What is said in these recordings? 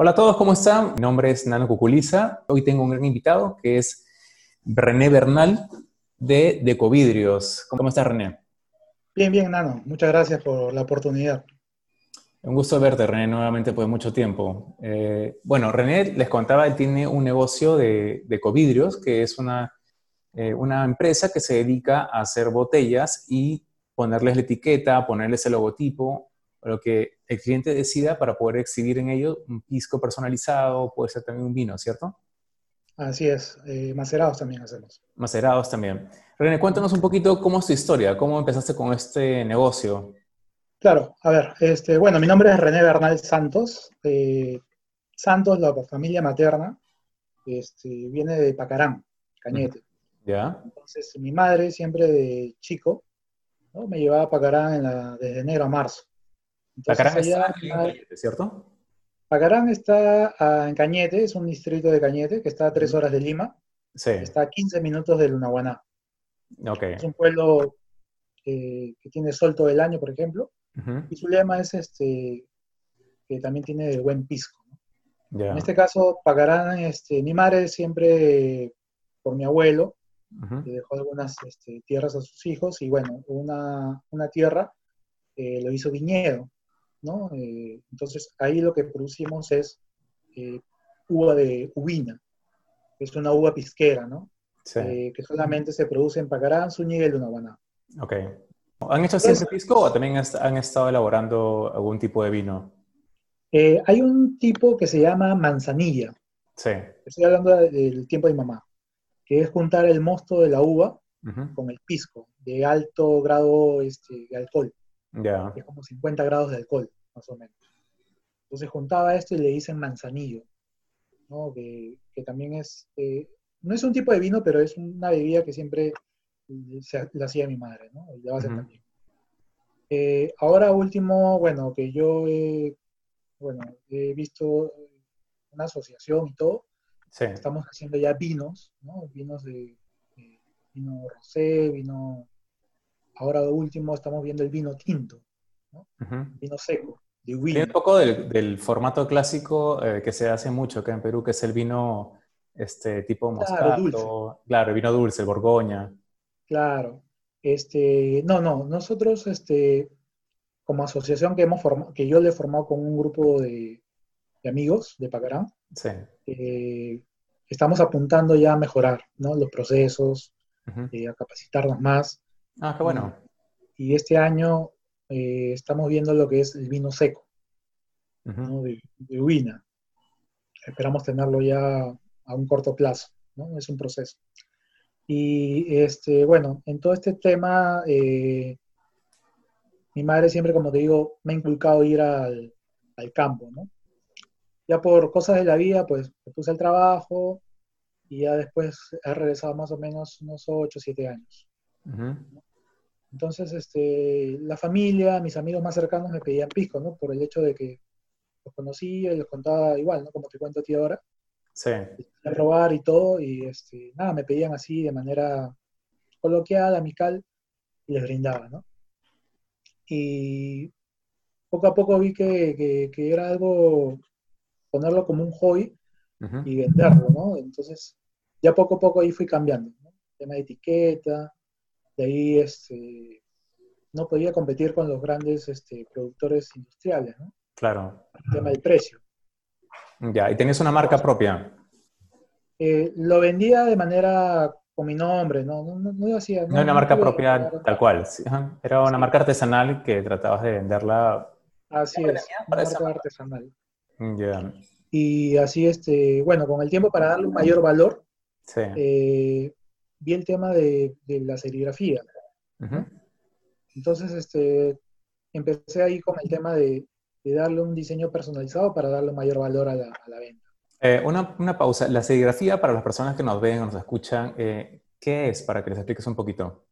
Hola a todos, ¿cómo están? Mi nombre es Nano Cuculiza. Hoy tengo un gran invitado que es René Bernal de Decovidrios. ¿Cómo estás, René? Bien, bien, Nano. Muchas gracias por la oportunidad. Un gusto verte, René, nuevamente por mucho tiempo. Eh, bueno, René, les contaba, él tiene un negocio de, Decovidrios, que es una, eh, una empresa que se dedica a hacer botellas y ponerles la etiqueta, ponerles el logotipo, lo que el cliente decida para poder exhibir en ello un pisco personalizado, puede ser también un vino, ¿cierto? Así es, eh, macerados también hacemos. Macerados también. René, cuéntanos un poquito cómo es tu historia, cómo empezaste con este negocio. Claro, a ver, este, bueno, mi nombre es René Bernal Santos. Eh, Santos, la familia materna, este, viene de Pacarán, Cañete. ¿Ya? Entonces, mi madre siempre de chico me llevaba a Pacarán desde enero a marzo. Pacarán está en Cañete, ¿cierto? Pacarán está en Cañete, es un distrito de Cañete que está a tres horas de Lima. Sí. Está a 15 minutos de Lunahuaná. Okay. Es un pueblo que tiene sol todo el año, por ejemplo. Y su lema es este, que también tiene el buen pisco. En este caso, Pacarán, este, mi madre siempre, por mi abuelo, le dejó algunas este, tierras a sus hijos y bueno, una, una tierra eh, lo hizo viñedo. ¿No? Eh, entonces ahí lo que producimos es eh, uva de uvina, es una uva pisquera, ¿no? Eh, que solamente se produce en Pacarán, Zúñiga y Lunahuaná. Ok. ¿Han hecho siempre pisco o también han estado elaborando algún tipo de vino? hay un tipo que se llama manzanilla. Sí. Estoy hablando del tiempo de mi mamá, que es juntar el mosto de la uva con el pisco, de alto grado este, de alcohol. Es como 50 grados de alcohol, más o menos. Entonces juntaba esto y le dicen manzanillo, ¿no? que, también es, eh, no es un tipo de vino, pero es una bebida que siempre se, la hacía mi madre, ¿no? Y la va a hacer también. Eh, ahora último, bueno, que yo he, bueno, he visto una asociación y todo, estamos haciendo ya vinos, ¿no? Vinos de, de vino rosé, vino Ahora último estamos viendo el vino tinto, vino seco, de Tiene un poco del, formato clásico eh, que se hace mucho acá en Perú, que es el vino este, tipo moscato, claro, el vino dulce, el borgoña. Claro. Este, no, no, nosotros este, como asociación que, hemos formado, que yo le he formado con un grupo de, amigos de Pacarán, eh, estamos apuntando ya a mejorar ¿no? los procesos, eh, a capacitarnos más. Ah, qué bueno. Y, este año eh, estamos viendo lo que es el vino seco, de, de Esperamos tenerlo ya a un corto plazo, ¿no? Es un proceso. Y este, bueno, en todo este tema, eh, mi madre siempre, como te digo, me ha inculcado ir al, campo, ¿no? Ya por cosas de la vida, pues me puse al trabajo y ya después he regresado más o menos unos 8 o 7 años. Entonces, este, la familia, mis amigos más cercanos me pedían pisco, ¿no? Por el hecho de que los conocía y los contaba igual, ¿no? Como te cuento a ti ahora. Sí. A robar y todo, y este, nada, me pedían así de manera coloquial, amical, y les brindaba, ¿no? Y poco a poco vi que, que, era algo, ponerlo como un hobby y venderlo, ¿no? Entonces, ya poco a poco ahí fui cambiando, ¿no? tema de etiqueta, de ahí este, no podía competir con los grandes este, productores industriales, ¿no? Claro. El tema del precio. Ya, ¿y tenías una marca propia? Eh, lo vendía de manera con mi nombre, no, no, no, hacía... No, una marca propia tal cual, era una marca artesanal que tratabas de venderla... Así es, una marca artesanal. Ya. Y así, este, bueno, con el tiempo para darle un mayor valor, sí. eh, vi el tema de, la serigrafía. Entonces, este, empecé ahí con el tema de, darle un diseño personalizado para darle mayor valor a la, venta. Eh, una, pausa. La serigrafía, para las personas que nos ven o nos escuchan, eh, ¿qué es? Para que les expliques un poquito.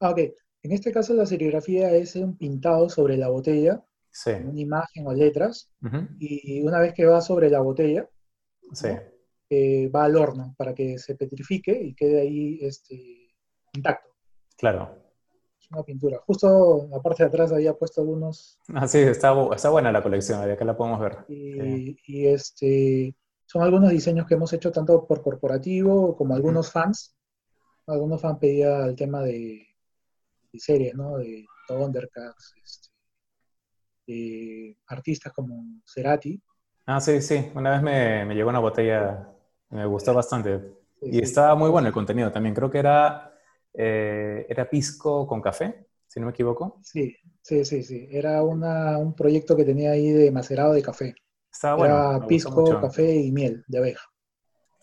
Ah, ok. En este caso, la serigrafía es un pintado sobre la botella, una imagen o letras, y una vez que va sobre la botella, sí va al horno para que se petrifique y quede ahí este, intacto. Claro. una pintura. Justo la parte de atrás había puesto algunos. Ah, sí, está, está buena la colección, acá la podemos ver. Y, este, son algunos diseños que hemos hecho tanto por corporativo como algunos fans. Algunos fans pedían el tema de, series, ¿no? De Thundercats, este, de artistas como Cerati. Ah, sí, sí. Una vez me, me llegó una botella, me gustó bastante. y estaba muy bueno el contenido también. Creo que era, eh, era pisco con café, si no me equivoco. Sí, sí, sí, sí. Era una, un proyecto que tenía ahí de macerado de café. Estaba bueno. Era pisco, café y miel de abeja.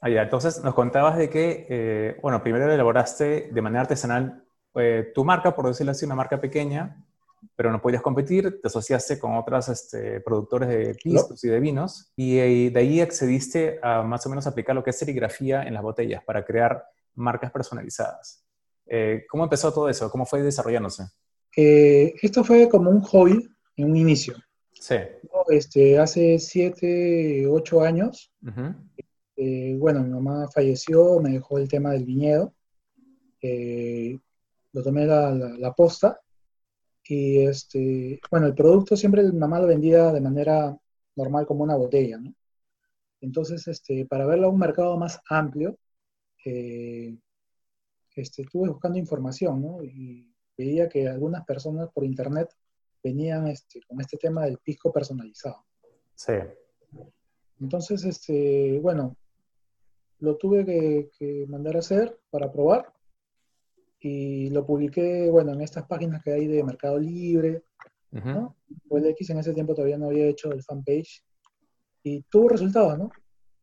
Ah, ya. Entonces nos contabas de que, eh, bueno, primero elaboraste de manera artesanal eh, tu marca, por decirlo así, una marca pequeña, pero no podías competir, te asociaste con otros este, productores de piscos y de vinos, y, de ahí accediste a más o menos aplicar lo que es serigrafía en las botellas para crear marcas personalizadas. Eh, ¿Cómo empezó todo eso? ¿Cómo fue desarrollándose? Eh, esto fue como un hobby en un inicio. Sí. Este, hace siete, ocho años, eh, bueno, mi mamá falleció, me dejó el tema del viñedo, lo tomé la, la posta y este, bueno, el producto siempre mamá lo vendía de manera normal como una botella, ¿no? Entonces, este, para verlo a un mercado más amplio, eh, este, estuve buscando información, ¿no? Y veía que algunas personas por internet venían este, con este tema del pisco personalizado. Sí. Entonces, este, bueno, lo tuve que, que mandar a hacer para probar y lo publiqué, bueno, en estas páginas que hay de Mercado Libre, ¿no? O el X en ese tiempo todavía no había hecho el fanpage y tuvo resultados, ¿no?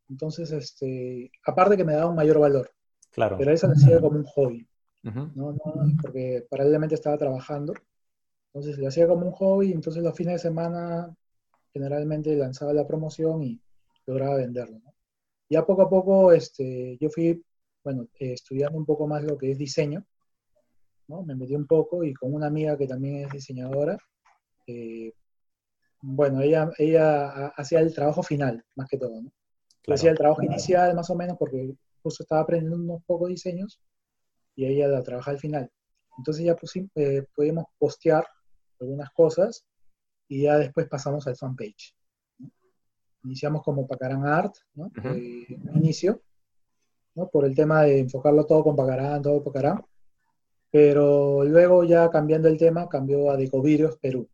Entonces, este, aparte que me daba un mayor valor. Claro. Pero eso lo hacía como un hobby, ¿no? ¿no? Porque paralelamente estaba trabajando. Entonces lo hacía como un hobby, entonces los fines de semana generalmente lanzaba la promoción y lograba venderlo, ¿no? Ya poco a poco, este, yo fui, bueno, eh, estudiando un poco más lo que es diseño, me metí un poco y con una amiga que también es diseñadora, eh, bueno, ella, ella hacía el trabajo final, más que todo, ¿no? hacía el trabajo inicial más o menos porque justo estaba aprendiendo unos pocos diseños y ella la trabaja al final. Entonces ya pusimos, eh, pudimos postear algunas cosas y ya después pasamos al fanpage. Iniciamos como Pacarán Art, ¿no? Eh, inicio, ¿no? Por el tema de enfocarlo todo con Pacarán, todo Pacarán. Pero luego ya cambiando el tema, cambió a Decovidrios Perú.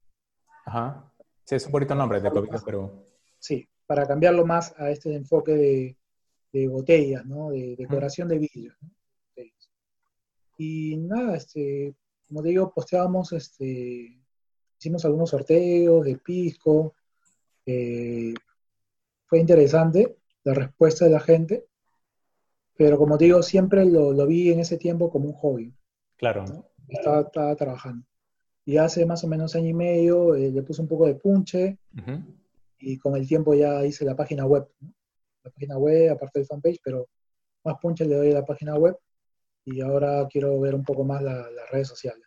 Ajá. Sí, es un bonito nombre, Decovidrios Perú. Sí, para cambiarlo más a este enfoque de, de botellas, ¿no? De decoración de vidrio. Y nada, este, como te digo, posteábamos, este, hicimos algunos sorteos de pisco. Eh, fue interesante la respuesta de la gente, pero como te digo, siempre lo, lo vi en ese tiempo como un hobby. Claro. Estaba, trabajando. Y hace más o menos año y medio eh, le puse un poco de punche y con el tiempo ya hice la página web. La página web, aparte del fanpage, pero más punche le doy a la página web y ahora quiero ver un poco más las redes sociales.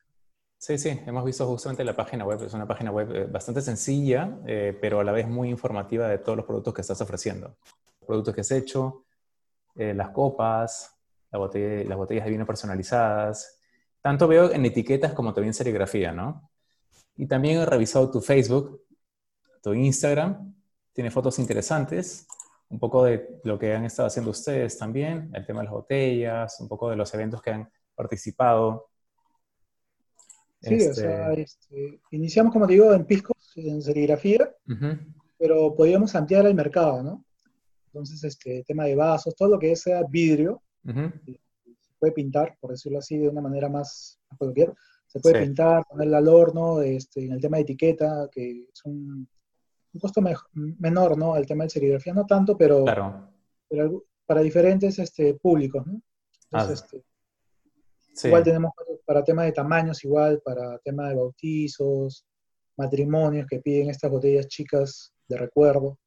Sí, sí, hemos visto justamente la página web. Es una página web eh, bastante sencilla, eh, pero a la vez muy informativa de todos los productos que estás ofreciendo. productos que has hecho, las copas, las botellas de vino personalizadas, tanto veo en etiquetas como también serigrafía, ¿no? Y también he revisado tu Facebook, tu Instagram, tiene fotos interesantes, un poco de lo que han estado haciendo ustedes también, el tema de las botellas, un poco de los eventos que han participado. Sí, o este sea, este, iniciamos, como te digo, en piscos, en serigrafía, pero podíamos ampliar el mercado, ¿no? Entonces, este tema de vasos, todo lo que sea vidrio, puede pintar, por decirlo así, de una manera más, coloquial. Se puede pintar, ponerla al horno, este, en el tema de etiqueta, que es un, costo menor, ¿no? El tema de serigrafía no tanto, pero, pero para diferentes este, públicos, ¿no? Entonces, ah. este, igual tenemos para temas de tamaños, igual para temas de bautizos, matrimonios que piden estas botellas chicas de recuerdo.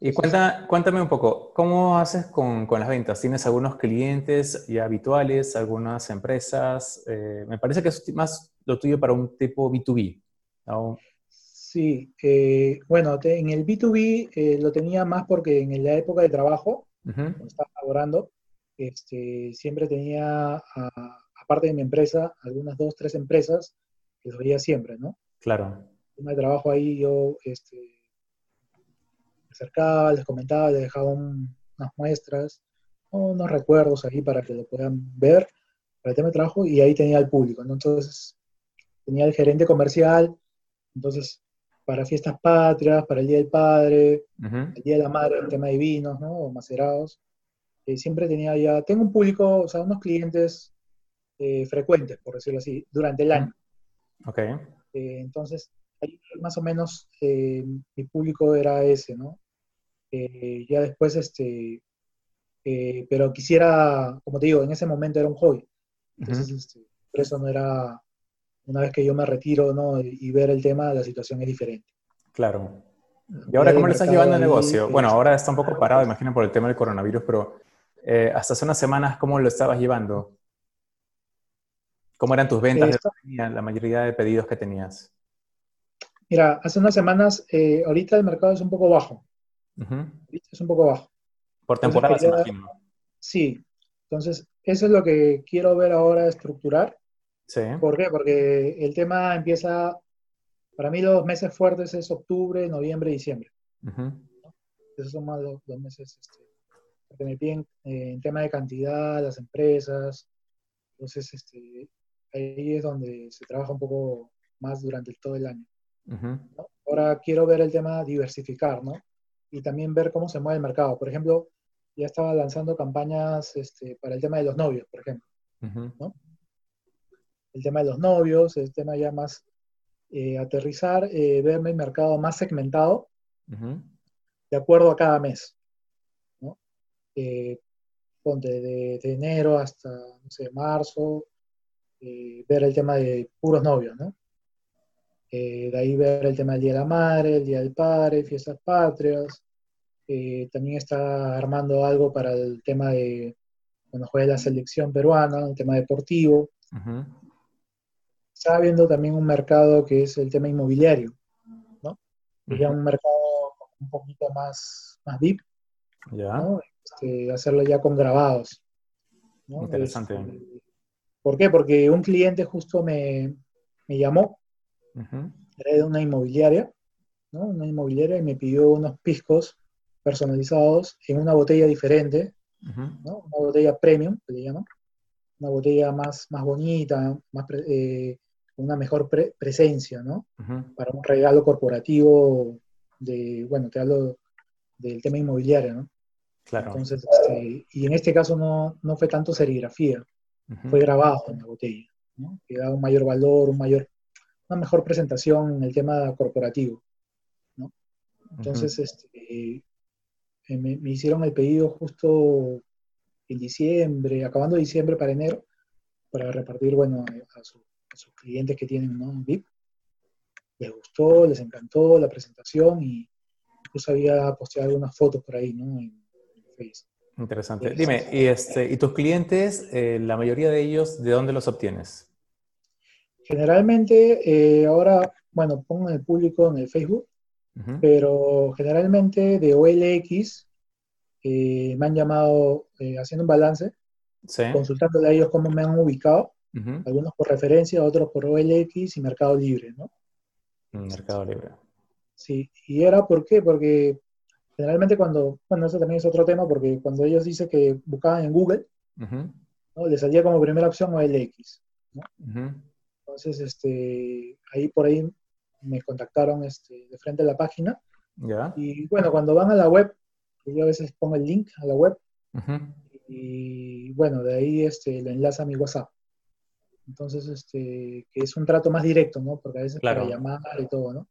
Y cuenta, cuéntame un poco, ¿cómo haces con, con, las ventas? ¿Tienes algunos clientes ya habituales, algunas empresas? Eh, me parece que es más lo tuyo para un tipo B2B. Sí, eh, bueno, en el B2B eh, lo tenía más porque en la época de trabajo, cuando estaba laborando, este, siempre tenía aparte de mi empresa, algunas dos, tres empresas que los veía siempre, ¿no? Claro. de trabajo ahí yo este, acercaba, les comentaba, les dejaba unas muestras, unos recuerdos ahí para que lo puedan ver para el tema de trabajo y ahí tenía el público, ¿no? Entonces tenía el gerente comercial, entonces para fiestas patrias, para el Día del Padre, el Día de la Madre, el tema de vinos, ¿no? O macerados. Eh, siempre tenía ya, tengo un público, o sea, unos clientes eh, frecuentes, por decirlo así, durante el año. Ok. Eh, entonces, ahí más o menos mi público era ese, ¿no? Ya después, este, pero quisiera, como te digo, en ese momento era un hobby. Entonces, este, por eso no era una vez que yo me retiro ¿no? y, ver el tema, la situación es diferente. Claro. ¿Y ahora cómo le estás llevando el negocio? bueno, ahora está un poco parado, imagino, por el tema del coronavirus, pero eh, hasta hace unas semanas, ¿cómo lo estabas llevando? ¿Cómo eran tus ventas, la mayoría de pedidos que tenías? Mira, hace unas semanas, eh, ahorita el mercado es un poco bajo. Es un poco bajo. Por temporada, imagino. Sí. Entonces, eso es lo que quiero ver ahora estructurar. ¿Por qué? Porque el tema empieza, para mí los meses fuertes es octubre, noviembre, diciembre. Esos son más los, meses este, que me piden eh, en tema de cantidad, las empresas. Entonces, este, ahí es donde se trabaja un poco más durante todo el año. Ahora quiero ver el tema diversificar, ¿no? Y también ver cómo se mueve el mercado. Por ejemplo, ya estaba lanzando campañas este, para el tema de los novios, por ejemplo. ¿no? el tema de los novios, el tema ya más eh, aterrizar, eh, verme el mercado más segmentado de acuerdo a cada mes. ¿no? Eh, ponte de, enero hasta, no sé, marzo, ver el tema de puros novios, ¿no? De ahí ver el tema del Día de la Madre, el Día del Padre, fiestas patrias. también está armando algo para el tema de cuando juegue la selección peruana, el tema deportivo está viendo también un mercado que es el tema inmobiliario, ¿no? Ya un mercado un poquito más, más VIP, ya. Este, hacerlo ya con grabados. Interesante. Este, ¿Por qué? Porque un cliente justo me, me llamó, era de una inmobiliaria, ¿no? Una inmobiliaria y me pidió unos piscos personalizados en una botella diferente, ¿no? Una botella premium, que le llaman. Una botella más, más bonita, más, eh, una mejor presencia, ¿no? Para un regalo corporativo de, bueno, te hablo del tema inmobiliario, ¿no? Claro. Entonces, este, y en este caso no, no fue tanto serigrafía, fue grabado en la botella, ¿no? Que da un mayor valor, un mayor, una mejor presentación en el tema corporativo, ¿no? Entonces, este, eh, me, hicieron el pedido justo en diciembre, acabando diciembre para enero, para repartir, bueno, a su sus clientes que tienen un VIP. Les gustó, les encantó la presentación y incluso había posteado algunas fotos por ahí, ¿no? En, Facebook. Interesante. Dime, ¿y, este, ¿y tus clientes, eh, la mayoría de ellos, de dónde los obtienes? Generalmente, eh, ahora, bueno, pongo en el público en el Facebook, pero generalmente de OLX eh, me han llamado haciendo un balance, consultándole a ellos cómo me han ubicado algunos por referencia, otros por OLX y Mercado Libre, ¿no? Mm, Mercado Libre. Sí, y era ¿por qué? Porque generalmente cuando, bueno, eso también es otro tema, porque cuando ellos dicen que buscaban en Google, ¿no? les salía como primera opción OLX, ¿no? Entonces, este, ahí por ahí me contactaron este, de frente a la página. ¿Ya? Y bueno, cuando van a la web, yo a veces pongo el link a la web, y bueno, de ahí este, lo enlaza a mi WhatsApp. Entonces, este, que es un trato más directo, ¿no? Porque a veces para llamar y todo, ¿no?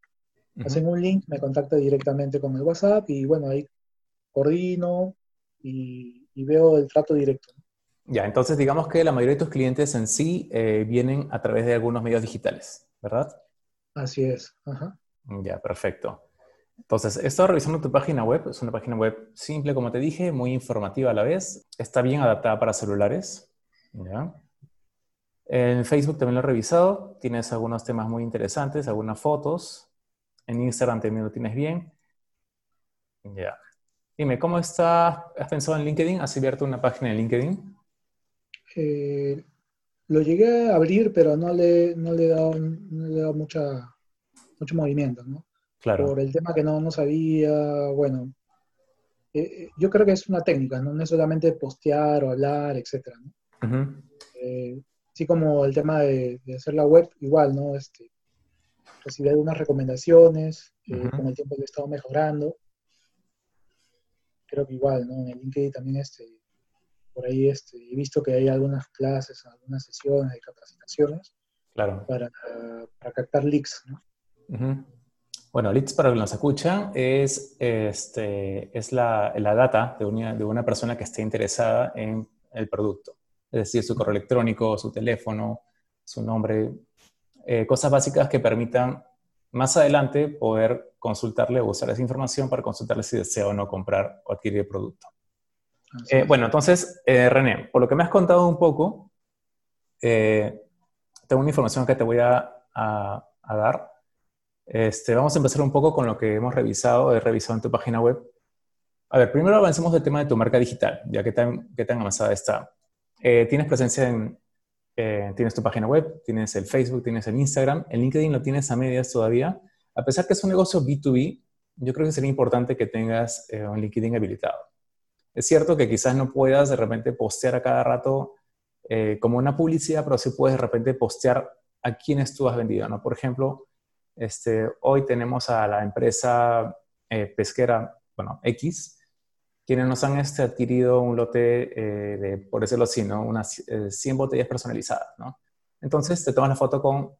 Hacen un link, me contacta directamente con el WhatsApp y bueno, ahí coordino y, veo el trato directo. Ya, entonces digamos que la mayoría de tus clientes en sí eh, vienen a través de algunos medios digitales, ¿verdad? Así es. Ajá. Ya, perfecto. Entonces, he estado revisando tu página web. Es una página web simple, como te dije, muy informativa a la vez. Está bien adaptada para celulares. ¿ya? En Facebook también lo he revisado. Tienes algunos temas muy interesantes, algunas fotos. En Instagram también lo tienes bien. Ya. Dime, ¿cómo está? ¿Has pensado en LinkedIn? ¿Has abierto una página en LinkedIn? Eh, lo llegué a abrir, pero no le, no le he dado, no mucha, mucho movimiento, ¿no? Claro. Por el tema que no, no sabía, bueno, eh, eh, yo creo que es una técnica, ¿no? No es solamente postear o hablar, etcétera, ¿no? Eh, así como el tema de, hacer la web, igual, ¿no? Este, recibí algunas recomendaciones, con el tiempo lo he estado mejorando. Creo que igual, ¿no? En el LinkedIn también este, por ahí este, he visto que hay algunas clases, algunas sesiones de capacitaciones claro. para, para captar leads. ¿no? Bueno, leads para que nos escuchan es, este, es la, la data de una, de una persona que esté interesada en el producto. Es decir, su correo electrónico, su teléfono, su nombre, eh, cosas básicas que permitan más adelante poder consultarle o usar esa información para consultarle si desea o no comprar o adquirir el producto. Eh, bueno, entonces, eh, René, por lo que me has contado un poco, eh, tengo una información que te voy a, dar. Este, vamos a empezar un poco con lo que hemos revisado, he revisado en tu página web. A ver, primero avancemos del tema de tu marca digital, ya que tan, que tan avanzada está. tienes presencia en, tienes tu página web, tienes el Facebook, tienes el Instagram, el LinkedIn lo tienes a medias todavía. A pesar que es un negocio B2B, yo creo que sería importante que tengas un LinkedIn habilitado. Es cierto que quizás no puedas de repente postear a cada rato eh, como una publicidad, pero sí puedes de repente postear a quienes tú has vendido, ¿no? Por ejemplo, este, hoy tenemos a la empresa eh, pesquera, bueno, X, quienes nos han este, adquirido un lote eh, de, por decirlo así, ¿no? Unas 100 botellas personalizadas, ¿no? Entonces te tomas la foto con,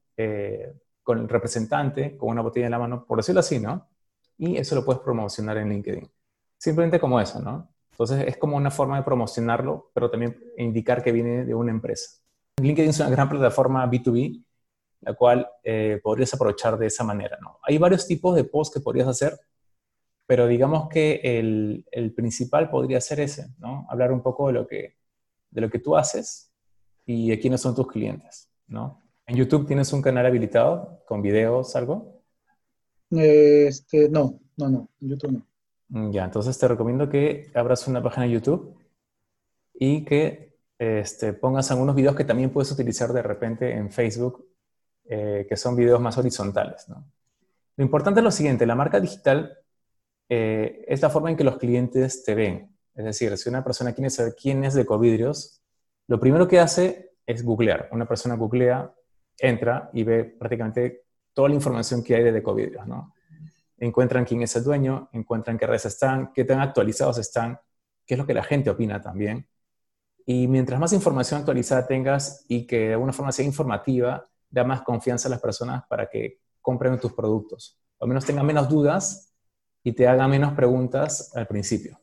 con el representante, con una botella en la mano, por decirlo así, ¿no? Y eso lo puedes promocionar en LinkedIn. Simplemente como eso, ¿no? Entonces es como una forma de promocionarlo, pero también indicar que viene de una empresa. LinkedIn es una gran plataforma B2B, la cual eh, podrías aprovechar de esa manera. ¿no? Hay varios tipos de posts que podrías hacer, pero digamos que el, el, principal podría ser ese, ¿no? Hablar un poco de lo que, de lo que tú haces y de quiénes son tus clientes, ¿no? ¿En YouTube tienes un canal habilitado con videos, algo? Este, no, no, no, en YouTube no. Mm, ya, entonces te recomiendo que abras una página de YouTube y que este, pongas algunos videos que también puedes utilizar de repente en Facebook, eh, que son videos más horizontales. Lo importante es lo siguiente, la marca digital eh, es la forma en que los clientes te ven. Es decir, si una persona quiere saber quién es de Covidrios, lo primero que hace es googlear. Una persona googlea, entra y ve prácticamente toda la información que hay de Covidrios, ¿no? Encuentran quién es el dueño, encuentran qué redes están, qué tan actualizados están, qué es lo que la gente opina también. Y mientras más información actualizada tengas y que de alguna forma sea informativa, da más confianza a las personas para que compren tus productos. Al menos tengan menos dudas y te hagan menos preguntas al principio.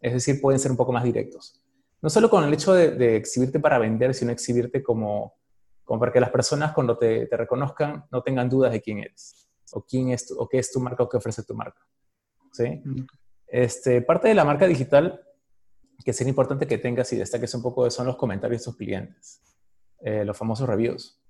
Es decir, pueden ser un poco más directos. No solo con el hecho de, exhibirte para vender, sino exhibirte como, como para que las personas cuando te, te reconozcan no tengan dudas de quién eres o quién es o qué es tu marca o qué ofrece tu marca. ¿Sí? Este, parte de la marca digital que sería importante que tengas y destaques un poco son los comentarios de tus clientes, eh, los famosos reviews.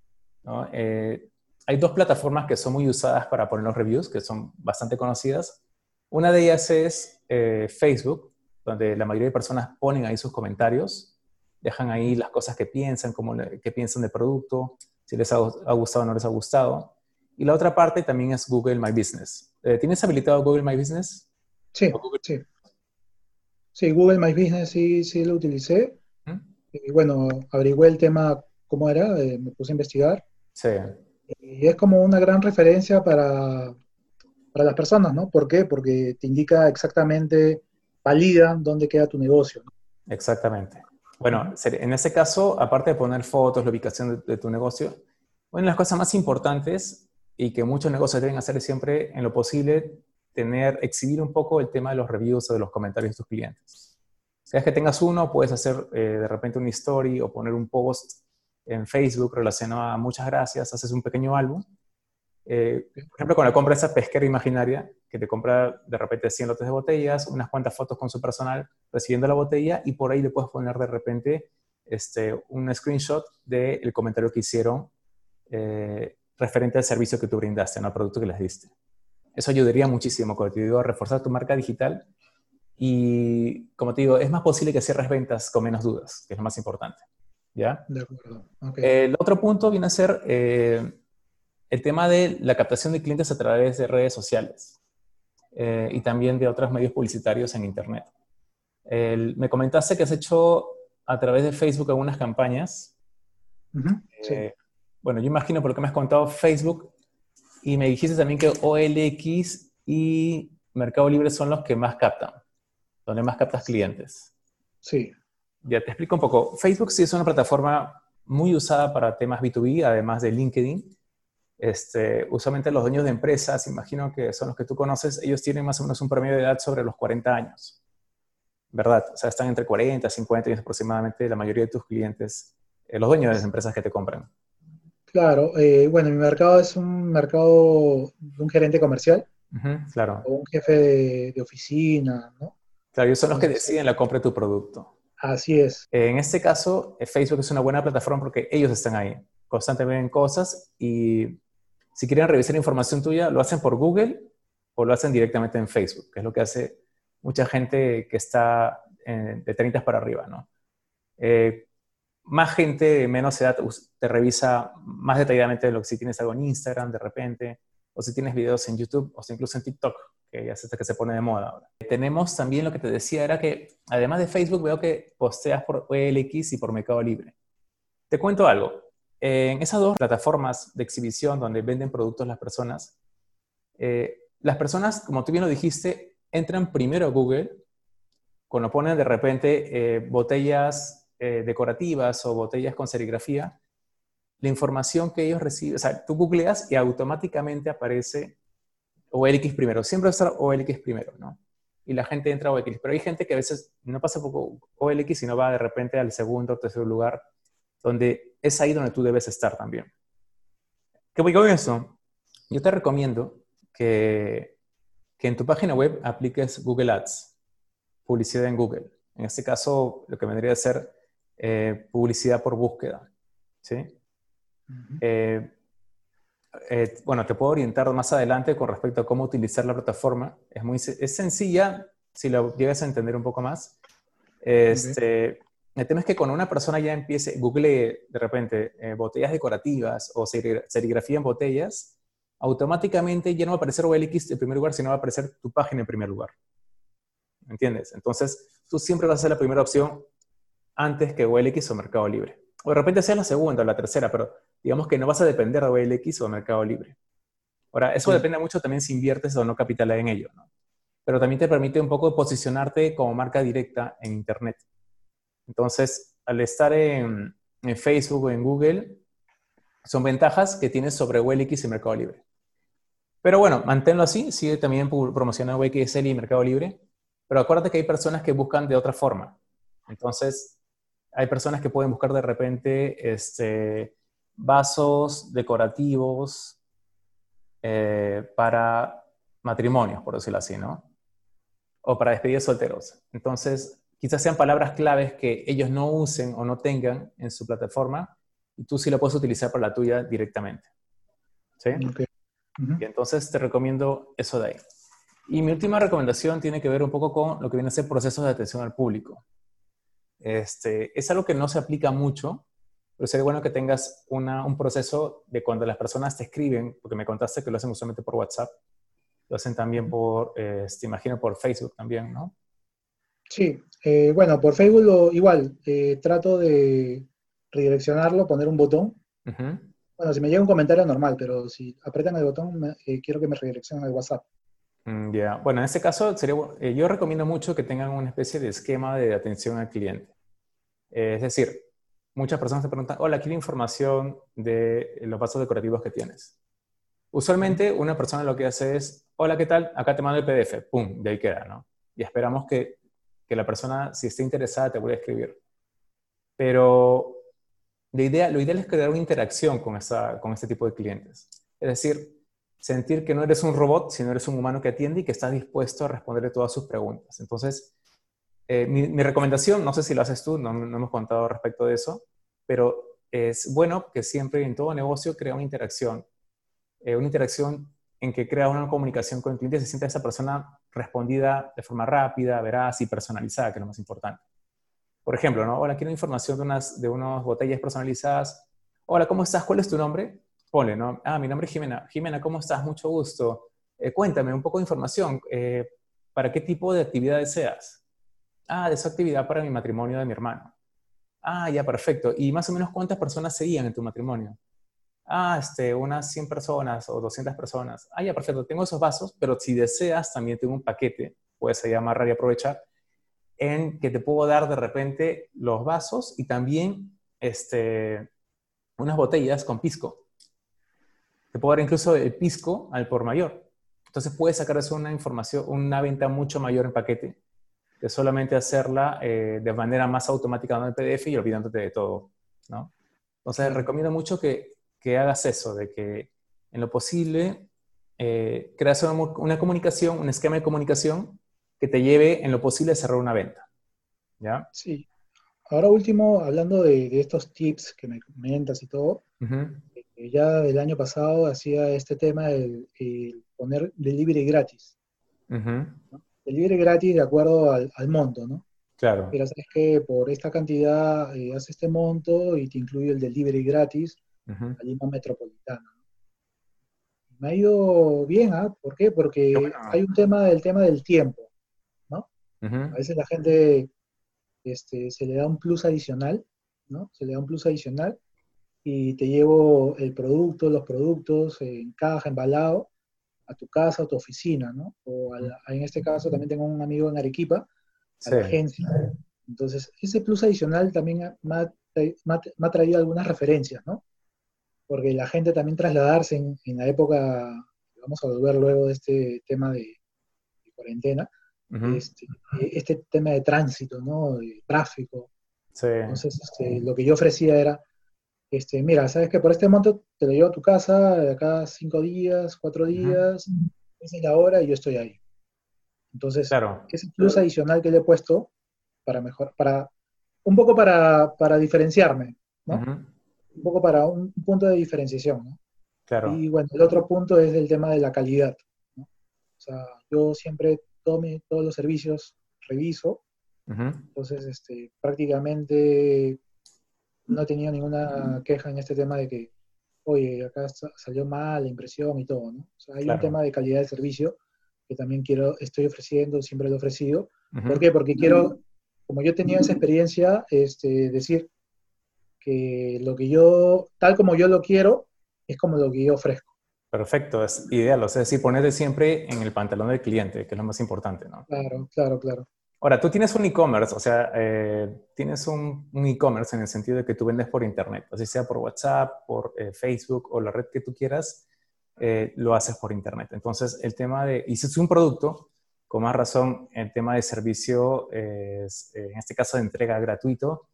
Eh, hay dos plataformas que son muy usadas para poner los reviews, que son bastante conocidas. Una de ellas es eh, Facebook, donde la mayoría de personas ponen ahí sus comentarios, dejan ahí las cosas que piensan, cómo, qué piensan del producto, si les ha, ha gustado o no les ha gustado. Y la otra parte también es Google My Business. Eh, ¿Tienes habilitado Google My Business? Sí, sí. Sí, Google My Business sí, sí lo utilicé. Y bueno, averigué el tema cómo era, eh, me puse a investigar. Sí. Y es como una gran referencia para, para las personas, ¿no? ¿Por qué? Porque te indica exactamente, valida dónde queda tu negocio. Exactamente. Bueno, en ese caso, aparte de poner fotos, la ubicación de, de tu negocio, una de las cosas más importantes y que muchos negocios deben hacer siempre en lo posible tener, exhibir un poco el tema de los reviews o de los comentarios de tus clientes. Si es que tengas uno, puedes hacer eh, de repente una story o poner un post en Facebook relacionado a muchas gracias, haces un pequeño álbum. Eh, por ejemplo, con la compra de esa pesquera imaginaria, que te compra de repente 100 lotes de botellas, unas cuantas fotos con su personal recibiendo la botella y por ahí le puedes poner de repente este, un screenshot del comentario que hicieron eh, referente al servicio que tú brindaste, al producto que les diste. Eso ayudaría muchísimo, como te digo, a reforzar tu marca digital y, como te digo, es más posible que cierres ventas con menos dudas, que es lo más importante. ¿Ya? De acuerdo. el otro punto viene a ser eh, el tema de la captación de clientes a través de redes sociales eh, y también de otros medios publicitarios en Internet. me comentaste que has hecho a través de Facebook algunas campañas. Eh, bueno, yo imagino por lo que me has contado Facebook y me dijiste también que OLX y Mercado Libre son los que más captan, donde más captas clientes. Sí. Ya te explico un poco. Facebook sí es una plataforma muy usada para temas B2B, además de LinkedIn. Este, usualmente los dueños de empresas, imagino que son los que tú conoces, ellos tienen más o menos un promedio de edad sobre los 40 años. ¿Verdad? O sea, están entre 40 50 años aproximadamente la mayoría de tus clientes, eh, los dueños de las empresas que te compran. Claro, eh, bueno, mi mercado es un mercado de un gerente comercial. claro. O un jefe de, oficina, ¿no? Claro, ellos son los que deciden la compra de tu producto. Así es. En este caso, eh, Facebook es una buena plataforma porque ellos están ahí, constantemente en cosas y si quieren revisar información tuya, lo hacen por Google o lo hacen directamente en Facebook, que es lo que hace mucha gente que está de 30 para arriba, ¿no? Eh, más gente de menos edad te revisa más detalladamente lo que si tienes algo en Instagram de repente, o si tienes videos en YouTube, o incluso en TikTok, que ya es este que se pone de moda ahora. Tenemos también lo que te decía, era que además de Facebook veo que posteas por OLX y por Mercado Libre. Te cuento algo. En esas dos plataformas de exhibición donde venden productos las personas, eh, las personas, como tú bien lo dijiste, entran primero a Google, cuando ponen de repente eh, botellas eh, decorativas o botellas con serigrafía, la información que ellos reciben, o sea, tú googleas y automáticamente aparece OLX primero. Siempre está OLX primero, ¿no? Y la gente entra a OLX. Pero hay gente que a veces no pasa por OLX, sino va de repente al segundo o tercer lugar, donde es ahí donde tú debes estar también. ¿Qué voy con eso? Yo te recomiendo que, que en tu página web apliques Google Ads, publicidad en Google. En este caso, lo que vendría a ser eh, publicidad por búsqueda. ¿sí? Eh, bueno, te puedo orientar más adelante con respecto a cómo utilizar la plataforma. Es muy es sencilla si lo llegas a entender un poco más. Este, El tema es que cuando una persona ya empiece, google de repente eh, botellas decorativas o serigrafía en botellas, automáticamente ya no va a aparecer OLX en primer lugar, sino va a aparecer tu página en primer lugar. ¿Me entiendes? Entonces, tú siempre vas a ser la primera opción antes que OLX o Mercado Libre. O de repente sea la segunda o la tercera, pero digamos que no vas a depender de OLX o Mercado Libre. Ahora, eso depende mucho también si inviertes o no capital en ello, ¿no? Pero también te permite un poco posicionarte como marca directa en Internet. Entonces, al estar en, Facebook o en Google, son ventajas que tienes sobre OLX y Mercado Libre. Pero bueno, manténlo así, sigue también promocionando OXL y Mercado Libre, pero acuérdate que hay personas que buscan de otra forma. Entonces, hay personas que pueden buscar de repente este, vasos decorativos eh, para matrimonios, por decirlo así, ¿no? O para despedidas solteros. Entonces, quizás sean palabras claves que ellos no usen o no tengan en su plataforma y tú sí lo puedes utilizar para la tuya directamente. ¿Sí? Y entonces te recomiendo eso de ahí. Y mi última recomendación tiene que ver un poco con lo que viene a ser procesos de atención al público. Este, es algo que no se aplica mucho, pero sería bueno que tengas un proceso de cuando las personas te escriben, porque me contaste que lo hacen usualmente por WhatsApp, lo hacen también por, eh, te imagino, por Facebook también, ¿no? Sí, eh, bueno, por Facebook lo, igual, eh, trato de redireccionarlo, poner un botón. Bueno, si me llega un comentario normal, pero si apretan el botón, quiero que me redireccionen al WhatsApp. Mm, ya, bueno, en este caso, sería, yo recomiendo mucho que tengan una especie de esquema de atención al cliente. es decir, muchas personas te preguntan, hola, quiero información de los vasos decorativos que tienes. Usualmente una persona lo que hace es, hola, ¿qué tal? Acá te mando el PDF, pum, de ahí queda, ¿no? Y esperamos que, que la persona, si está interesada, te vuelva a escribir. Pero la idea, lo ideal es crear una interacción con, esa, con este tipo de clientes. Es decir, sentir que no eres un robot, sino eres un humano que atiende y que está dispuesto a responderle todas sus preguntas. Entonces, eh, mi, recomendación, no sé si lo haces tú, no, hemos contado respecto de eso, pero es bueno que siempre en todo negocio crea una interacción, eh, una interacción en que crea una comunicación con el cliente, se siente esa persona respondida de forma rápida, veraz y personalizada, que es lo más importante. por ejemplo, ¿no? Hola, quiero información de unas, de unas botellas personalizadas. Hola, ¿cómo estás? ¿Cuál es tu nombre? Ponle, ¿no? Ah, mi nombre es Jimena. Jimena, ¿cómo estás? Mucho gusto. Eh, cuéntame un poco de información. Eh, ¿Para qué tipo de actividad deseas? Ah, de esa actividad para mi matrimonio de mi hermano. Ah, ya, perfecto. ¿Y más o menos cuántas personas seguían en tu matrimonio? Ah, este, unas 100 personas o 200 personas. Ah, ya, perfecto. Tengo esos vasos, pero si deseas, también tengo un paquete, puedes ahí amarrar y aprovechar, en que te puedo dar de repente los vasos y también este, unas botellas con pisco. Te puedo dar incluso el pisco al por mayor. Entonces puedes sacar eso una información, una venta mucho mayor en paquete que solamente hacerla eh, de manera más automática en el PDF y olvidándote de todo, ¿no? Entonces recomiendo mucho que, que, hagas eso, de que en lo posible eh, creas una, una, comunicación, un esquema de comunicación que te lleve en lo posible a cerrar una venta, ¿ya? Sí. Ahora último, hablando de, de estos tips que me comentas y todo, eh, ya el año pasado hacía este tema de, poner delivery gratis. Delivery gratis de acuerdo al, monto, ¿no? Claro. Pero sabes que por esta cantidad eh, hace este monto y te incluye el delivery gratis a Lima Metropolitana. Me ha ido bien, ¿ah? ¿Por qué? Porque hay un tema del tema del tiempo, ¿no? A veces la gente este, se le da un plus adicional, ¿no? Se le da un plus adicional y te llevo el producto, los productos en caja, embalado, a tu casa o tu oficina, ¿no? O en este caso también tengo un amigo en Arequipa, a la agencia. Entonces, ese plus adicional también me ha, traído algunas referencias, ¿no? Porque la gente también trasladarse en, la época, vamos a volver luego de este tema de, cuarentena, este, este, tema de tránsito, ¿no? De tráfico. Entonces, este, lo que yo ofrecía era, este, mira, sabes que por este monto te lo llevo a tu casa de acá cinco días, cuatro días, esa es la hora y yo estoy ahí. Entonces, claro. ese plus adicional que le he puesto para mejor, para, un poco para, diferenciarme, ¿no? Un poco para un, punto de diferenciación, ¿no? Claro. Y bueno, el otro punto es el tema de la calidad, ¿no? O sea, yo siempre tome todos los servicios reviso, entonces, este, prácticamente no he tenido ninguna queja en este tema de que, oye, acá salió mal la impresión y todo, ¿no? O sea, hay un tema de calidad de servicio que también quiero, estoy ofreciendo, siempre lo he ofrecido. ¿Por qué? Porque quiero, como yo tenía esa experiencia, este, decir que lo que yo, tal como yo lo quiero, es como lo que yo ofrezco. Perfecto, es ideal. O sea, decir, ponerte siempre en el pantalón del cliente, que es lo más importante, ¿no? Claro, claro, claro. Ahora, tú tienes un e-commerce, o sea, eh, tienes un, e-commerce en el sentido de que tú vendes por Internet, así sea por WhatsApp, por eh, Facebook o la red que tú quieras, eh, lo haces por Internet. Entonces, el tema de, y si es un producto, con más razón, el tema de servicio, es, en este caso de entrega gratuito,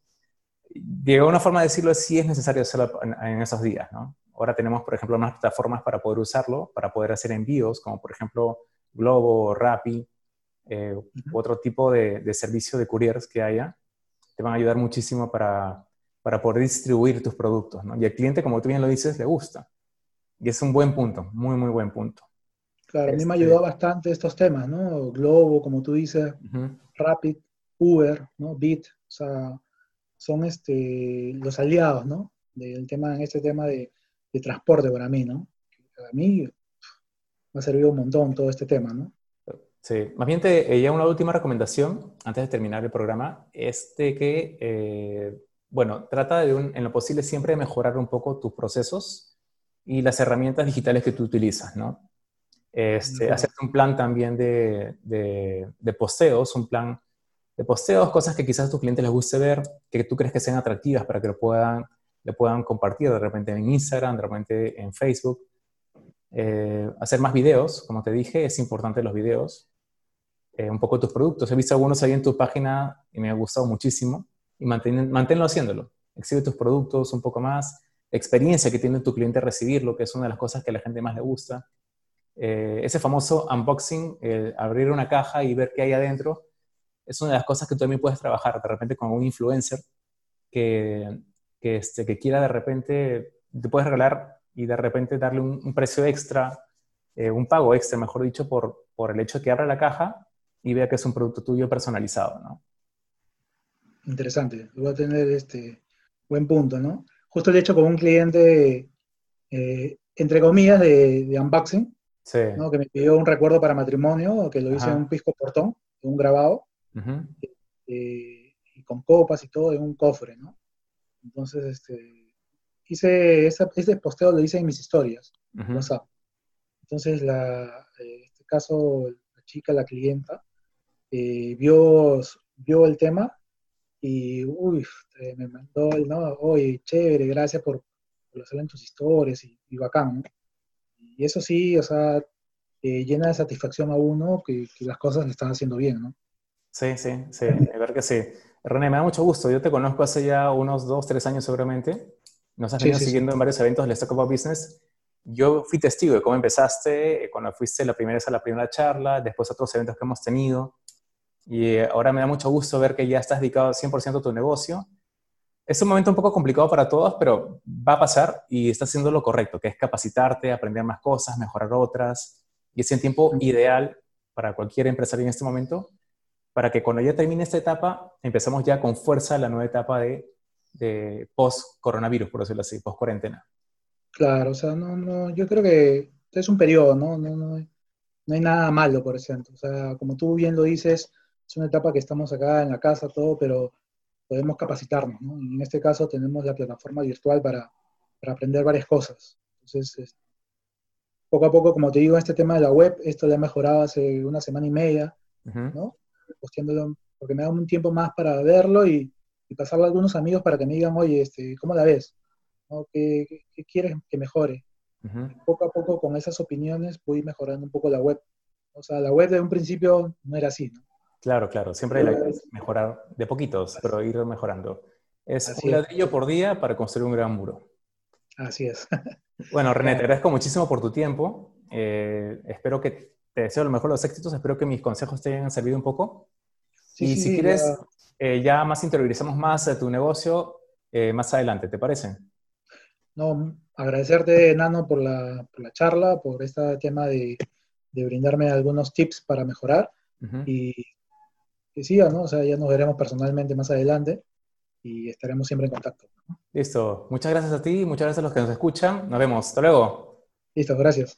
de alguna forma de decirlo, sí es necesario hacerlo en, esos días, ¿no? Ahora tenemos, por ejemplo, unas plataformas para poder usarlo, para poder hacer envíos, como por ejemplo Globo Rappi, eh, otro tipo de, de, servicio de couriers que haya, te van a ayudar muchísimo para, para poder distribuir tus productos. ¿no? Y al cliente, como tú bien lo dices, le gusta. Y es un buen punto, muy, muy buen punto. Claro, a mí me este ayudó bastante estos temas, ¿no? Globo, como tú dices, Rapid, Uber, ¿no? Bit, o sea, son este, los aliados, ¿no? Del tema, en este tema de, de transporte para mí, ¿no? A mí me ha servido un montón todo este tema, ¿no? Sí, más bien te, eh, ya una última recomendación antes de terminar el programa es de que, eh, bueno, trata de en lo posible siempre de mejorar un poco tus procesos y las herramientas digitales que tú utilizas, ¿no? Este, Hacer un plan también de, de, posteos, un plan de posteos, cosas que quizás a tus clientes les guste ver, que tú crees que sean atractivas para que lo puedan, le puedan compartir de repente en Instagram, de repente en Facebook. Eh, hacer más videos, como te dije, es importante los videos. Eh, un poco tus productos. He visto algunos ahí en tu página y me ha gustado muchísimo. Y mantén, manténlo haciéndolo. Exhibe tus productos un poco más. experiencia que tiene tu cliente recibirlo, que es una de las cosas que a la gente más le gusta. Eh, ese famoso unboxing, abrir una caja y ver qué hay adentro, es una de las cosas que tú también puedes trabajar de repente con un influencer que, que, este, que quiera de repente, te puedes regalar y de repente darle un, precio extra, eh, un pago extra, mejor dicho, por, por el hecho de que abra la caja y vea que es un producto tuyo personalizado, ¿no? interesante. Voy a tener este buen punto, ¿no? Justo lo he hecho con un cliente, eh, entre comillas, de, unboxing, ¿no? que me pidió un recuerdo para matrimonio, que lo hice en un pisco portón, en un grabado, eh, y con copas y todo, en un cofre, ¿no? Entonces, este, hice ese posteo lo hice en mis historias, WhatsApp. Entonces, la, en este caso, la chica, la clienta, eh, vio, vio el tema y uy, me mandó el, no, oye, chévere, gracias por, por hacer en tus historias y, bacán, ¿no? Y eso sí, o sea, eh, llena de satisfacción a uno que, las cosas le están haciendo bien, ¿no? Sí, sí, sí, de verdad que sí. René, me da mucho gusto. Yo te conozco hace ya unos dos, tres años seguramente. Nos has venido siguiendo en varios eventos del Talk Business. Yo fui testigo de cómo empezaste, cuando fuiste la primera vez a la primera charla, después otros eventos que hemos tenido. Y eh, ahora me da mucho gusto ver que ya estás dedicado 100% a tu negocio. Es un momento un poco complicado para todos, pero va a pasar y estás haciendo lo correcto, que es capacitarte, aprender más cosas, mejorar otras. Y es el tiempo ideal para cualquier empresario en este momento, para que cuando ya termine esta etapa, empecemos ya con fuerza la nueva etapa de, de post-coronavirus, por decirlo así, post-cuarentena. Claro, o sea, no, no, yo creo que es un periodo, ¿no? No, no, no hay nada malo por ejemplo. O sea, como tú bien lo dices, es una etapa que estamos acá en la casa, todo, pero podemos capacitarnos, ¿no? En este caso tenemos la plataforma virtual para, para aprender varias cosas. Entonces, poco a poco, como te digo, este tema de la web, esto lo he mejorado hace una semana y media, ¿no? Posteándolo, porque me da un tiempo más para verlo y, y pasarlo a algunos amigos para que me digan, oye, este, ¿cómo la ves? ¿Qué, quieres que mejore? Poco a poco, con esas opiniones, voy mejorando un poco la web. O sea, la web de un principio no era así, ¿no? Claro, claro. Siempre hay que mejorar de poquitos, pero ir mejorando. Es un ladrillo por día para construir un gran muro. Así es. Bueno, René, te agradezco muchísimo por tu tiempo. Eh, espero que te deseo lo mejor los éxitos. Espero que mis consejos te hayan servido un poco. y si quieres, ya, eh, ya más interiorizamos más de tu negocio eh, más adelante, ¿te parece? No, agradecerte, Nano, por la, por la charla, por este tema de, de, brindarme algunos tips para mejorar. Y que siga, ¿no? O sea, ya nos veremos personalmente más adelante y estaremos siempre en contacto. Listo. Muchas gracias a ti, muchas gracias a los que nos escuchan. Nos vemos. Hasta luego. Listo, gracias.